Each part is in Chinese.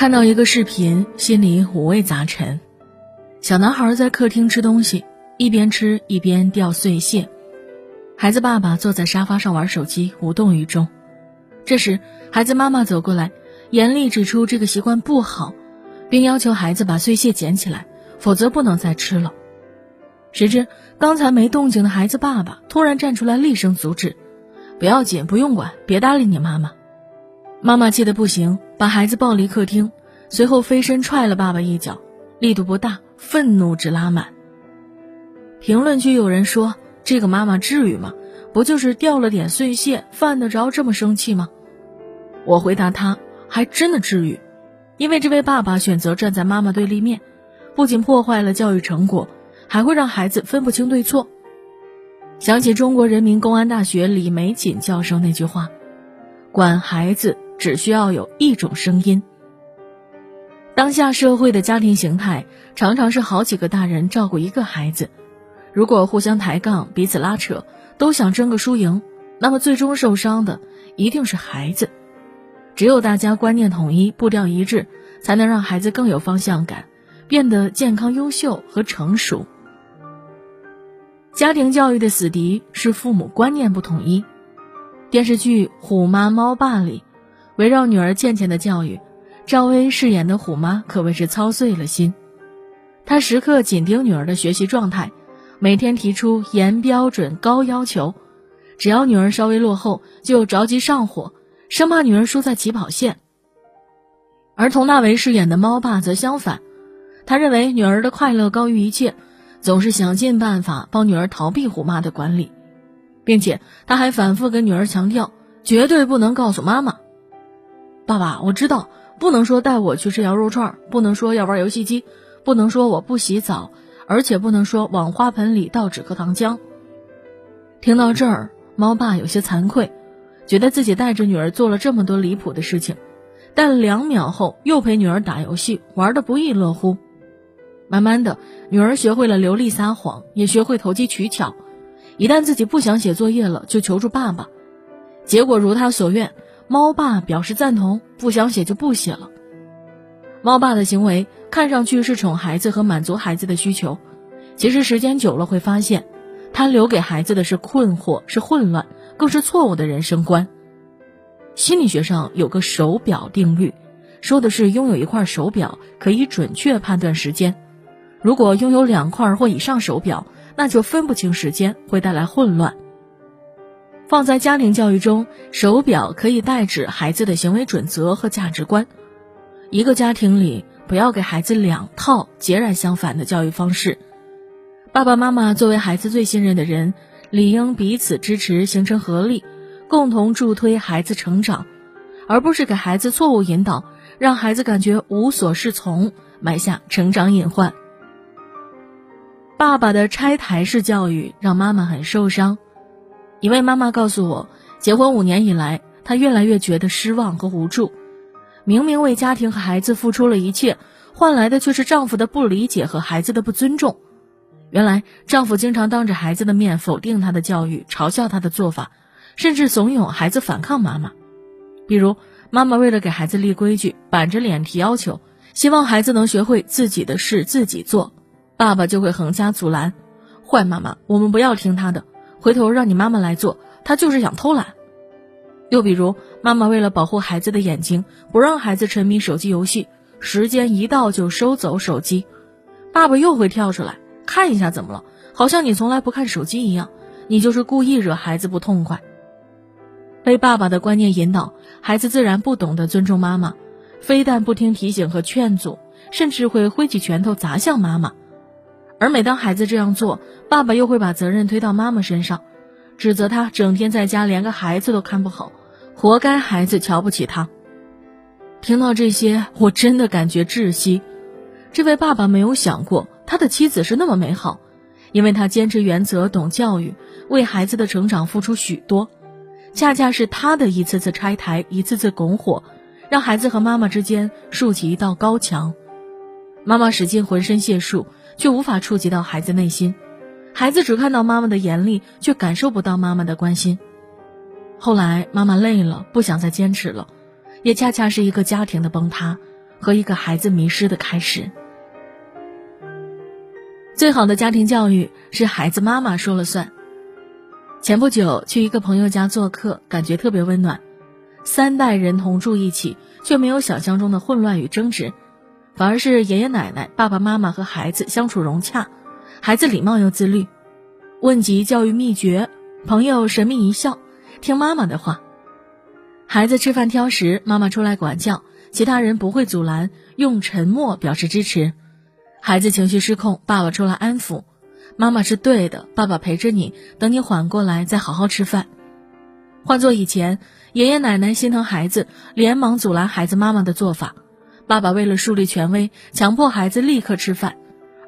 看到一个视频，心里五味杂陈。小男孩在客厅吃东西，一边吃一边掉碎屑。孩子爸爸坐在沙发上玩手机，无动于衷。这时，孩子妈妈走过来，严厉指出这个习惯不好，并要求孩子把碎屑捡起来，否则不能再吃了。谁知刚才没动静的孩子爸爸突然站出来，厉声阻止：“不要紧，不用管，别搭理你妈妈。”妈妈气得不行，把孩子抱离客厅，随后飞身踹了爸爸一脚，力度不大，愤怒值拉满。评论区有人说：“这个妈妈至于吗？不就是掉了点碎屑，犯得着这么生气吗？”我回答他：“还真的至于，因为这位爸爸选择站在妈妈对立面，不仅破坏了教育成果，还会让孩子分不清对错。”想起中国人民公安大学李玫瑾教授那句话：“管孩子。”只需要有一种声音。当下社会的家庭形态常常是好几个大人照顾一个孩子，如果互相抬杠、彼此拉扯，都想争个输赢，那么最终受伤的一定是孩子。只有大家观念统一、步调一致，才能让孩子更有方向感，变得健康、优秀和成熟。家庭教育的死敌是父母观念不统一。电视剧《虎妈猫爸》里。围绕女儿倩倩的教育，赵薇饰演的虎妈可谓是操碎了心。她时刻紧盯女儿的学习状态，每天提出严标准、高要求，只要女儿稍微落后，就着急上火，生怕女儿输在起跑线。而佟大为饰演的猫爸则相反，他认为女儿的快乐高于一切，总是想尽办法帮女儿逃避虎妈的管理，并且他还反复跟女儿强调，绝对不能告诉妈妈。爸爸，我知道不能说带我去吃羊肉串，不能说要玩游戏机，不能说我不洗澡，而且不能说往花盆里倒止咳糖浆。听到这儿，猫爸有些惭愧，觉得自己带着女儿做了这么多离谱的事情，但两秒后又陪女儿打游戏，玩的不亦乐乎。慢慢的，女儿学会了流利撒谎，也学会投机取巧，一旦自己不想写作业了，就求助爸爸，结果如他所愿。猫爸表示赞同，不想写就不写了。猫爸的行为看上去是宠孩子和满足孩子的需求，其实时间久了会发现，他留给孩子的是困惑、是混乱，更是错误的人生观。心理学上有个手表定律，说的是拥有一块手表可以准确判断时间，如果拥有两块或以上手表，那就分不清时间，会带来混乱。放在家庭教育中，手表可以代指孩子的行为准则和价值观。一个家庭里，不要给孩子两套截然相反的教育方式。爸爸妈妈作为孩子最信任的人，理应彼此支持，形成合力，共同助推孩子成长，而不是给孩子错误引导，让孩子感觉无所适从，埋下成长隐患。爸爸的拆台式教育让妈妈很受伤。一位妈妈告诉我，结婚五年以来，她越来越觉得失望和无助。明明为家庭和孩子付出了一切，换来的却是丈夫的不理解和孩子的不尊重。原来，丈夫经常当着孩子的面否定她的教育，嘲笑她的做法，甚至怂恿孩子反抗妈妈。比如，妈妈为了给孩子立规矩，板着脸提要求，希望孩子能学会自己的事自己做，爸爸就会横加阻拦：“坏妈妈，我们不要听她的。”回头让你妈妈来做，她就是想偷懒。又比如，妈妈为了保护孩子的眼睛，不让孩子沉迷手机游戏，时间一到就收走手机，爸爸又会跳出来看一下怎么了？好像你从来不看手机一样，你就是故意惹孩子不痛快。被爸爸的观念引导，孩子自然不懂得尊重妈妈，非但不听提醒和劝阻，甚至会挥起拳头砸向妈妈。而每当孩子这样做，爸爸又会把责任推到妈妈身上，指责他整天在家连个孩子都看不好，活该孩子瞧不起他。听到这些，我真的感觉窒息。这位爸爸没有想过他的妻子是那么美好，因为他坚持原则、懂教育，为孩子的成长付出许多。恰恰是他的一次次拆台、一次次拱火，让孩子和妈妈之间竖起一道高墙。妈妈使尽浑身解数。却无法触及到孩子内心，孩子只看到妈妈的严厉，却感受不到妈妈的关心。后来妈妈累了，不想再坚持了，也恰恰是一个家庭的崩塌，和一个孩子迷失的开始。最好的家庭教育是孩子妈妈说了算。前不久去一个朋友家做客，感觉特别温暖。三代人同住一起，却没有想象中的混乱与争执，反而是爷爷奶奶、爸爸妈妈和孩子相处融洽，孩子礼貌又自律。问及教育秘诀，朋友神秘一笑，听妈妈的话。孩子吃饭挑食，妈妈出来管教，其他人不会阻拦，用沉默表示支持。孩子情绪失控，爸爸出来安抚，妈妈是对的，爸爸陪着你，等你缓过来再好好吃饭。换做以前，爷爷奶奶心疼孩子，连忙阻拦孩子妈妈的做法；爸爸为了树立权威，强迫孩子立刻吃饭，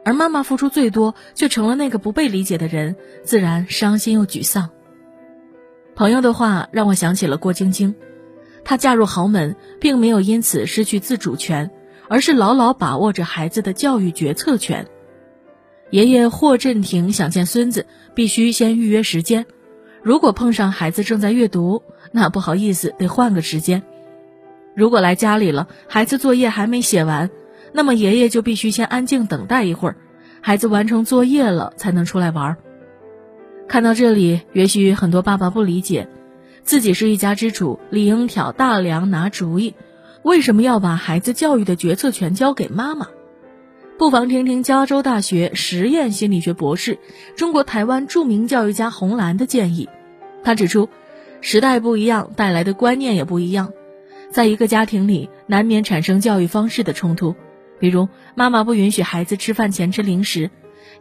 而妈妈付出最多，却成了那个不被理解的人，自然伤心又沮丧。朋友的话让我想起了郭晶晶，她嫁入豪门，并没有因此失去自主权。而是牢牢把握着孩子的教育决策权。爷爷霍震霆想见孙子，必须先预约时间。如果碰上孩子正在阅读，那不好意思，得换个时间。如果来家里了，孩子作业还没写完，那么爷爷就必须先安静等待一会儿，孩子完成作业了才能出来玩。看到这里，也许很多爸爸不理解，自己是一家之主，理应挑大梁拿主意。为什么要把孩子教育的决策权交给妈妈？不妨听听加州大学实验心理学博士、中国台湾著名教育家洪兰的建议。他指出，时代不一样，带来的观念也不一样。在一个家庭里，难免产生教育方式的冲突。比如，妈妈不允许孩子吃饭前吃零食，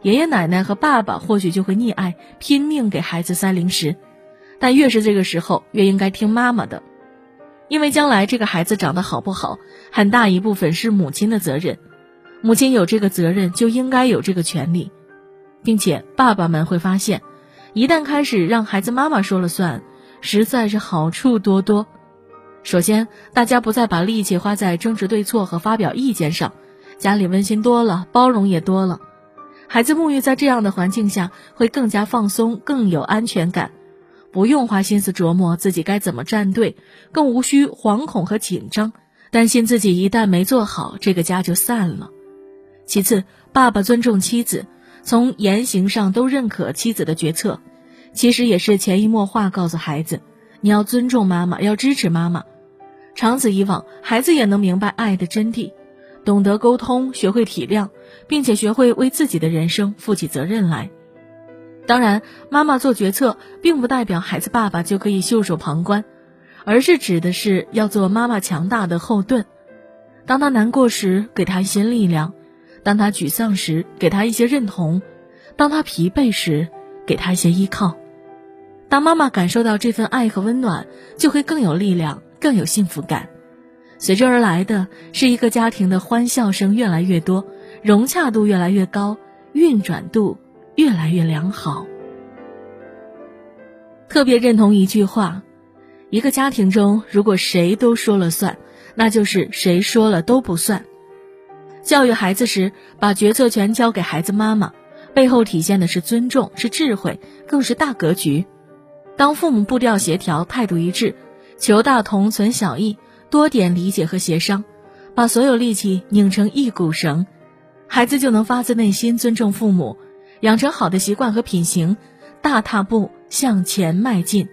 爷爷奶奶和爸爸或许就会溺爱，拼命给孩子塞零食。但越是这个时候，越应该听妈妈的。因为将来这个孩子长得好不好，很大一部分是母亲的责任，母亲有这个责任就应该有这个权利，并且爸爸们会发现，一旦开始让孩子妈妈说了算，实在是好处多多。首先，大家不再把力气花在争执对错和发表意见上，家里温馨多了，包容也多了，孩子沐浴在这样的环境下，会更加放松，更有安全感。不用花心思琢磨自己该怎么站队，更无需惶恐和紧张，担心自己一旦没做好，这个家就散了。其次，爸爸尊重妻子，从言行上都认可妻子的决策，其实也是潜移默化告诉孩子，你要尊重妈妈，要支持妈妈。长此以往，孩子也能明白爱的真谛，懂得沟通，学会体谅，并且学会为自己的人生负起责任来。当然，妈妈做决策，并不代表孩子爸爸就可以袖手旁观，而是指的是要做妈妈强大的后盾。当他难过时，给他一些力量；当他沮丧时，给他一些认同；当他疲惫时，给他一些依靠。当妈妈感受到这份爱和温暖，就会更有力量，更有幸福感。随之而来的是一个家庭的欢笑声越来越多，融洽度越来越高，运转度。越来越良好。特别认同一句话：一个家庭中，如果谁都说了算，那就是谁说了都不算。教育孩子时，把决策权交给孩子妈妈，背后体现的是尊重，是智慧，更是大格局。当父母步调协调，态度一致，求大同存小异，多点理解和协商，把所有力气拧成一股绳，孩子就能发自内心尊重父母。养成好的习惯和品行，大踏步向前迈进。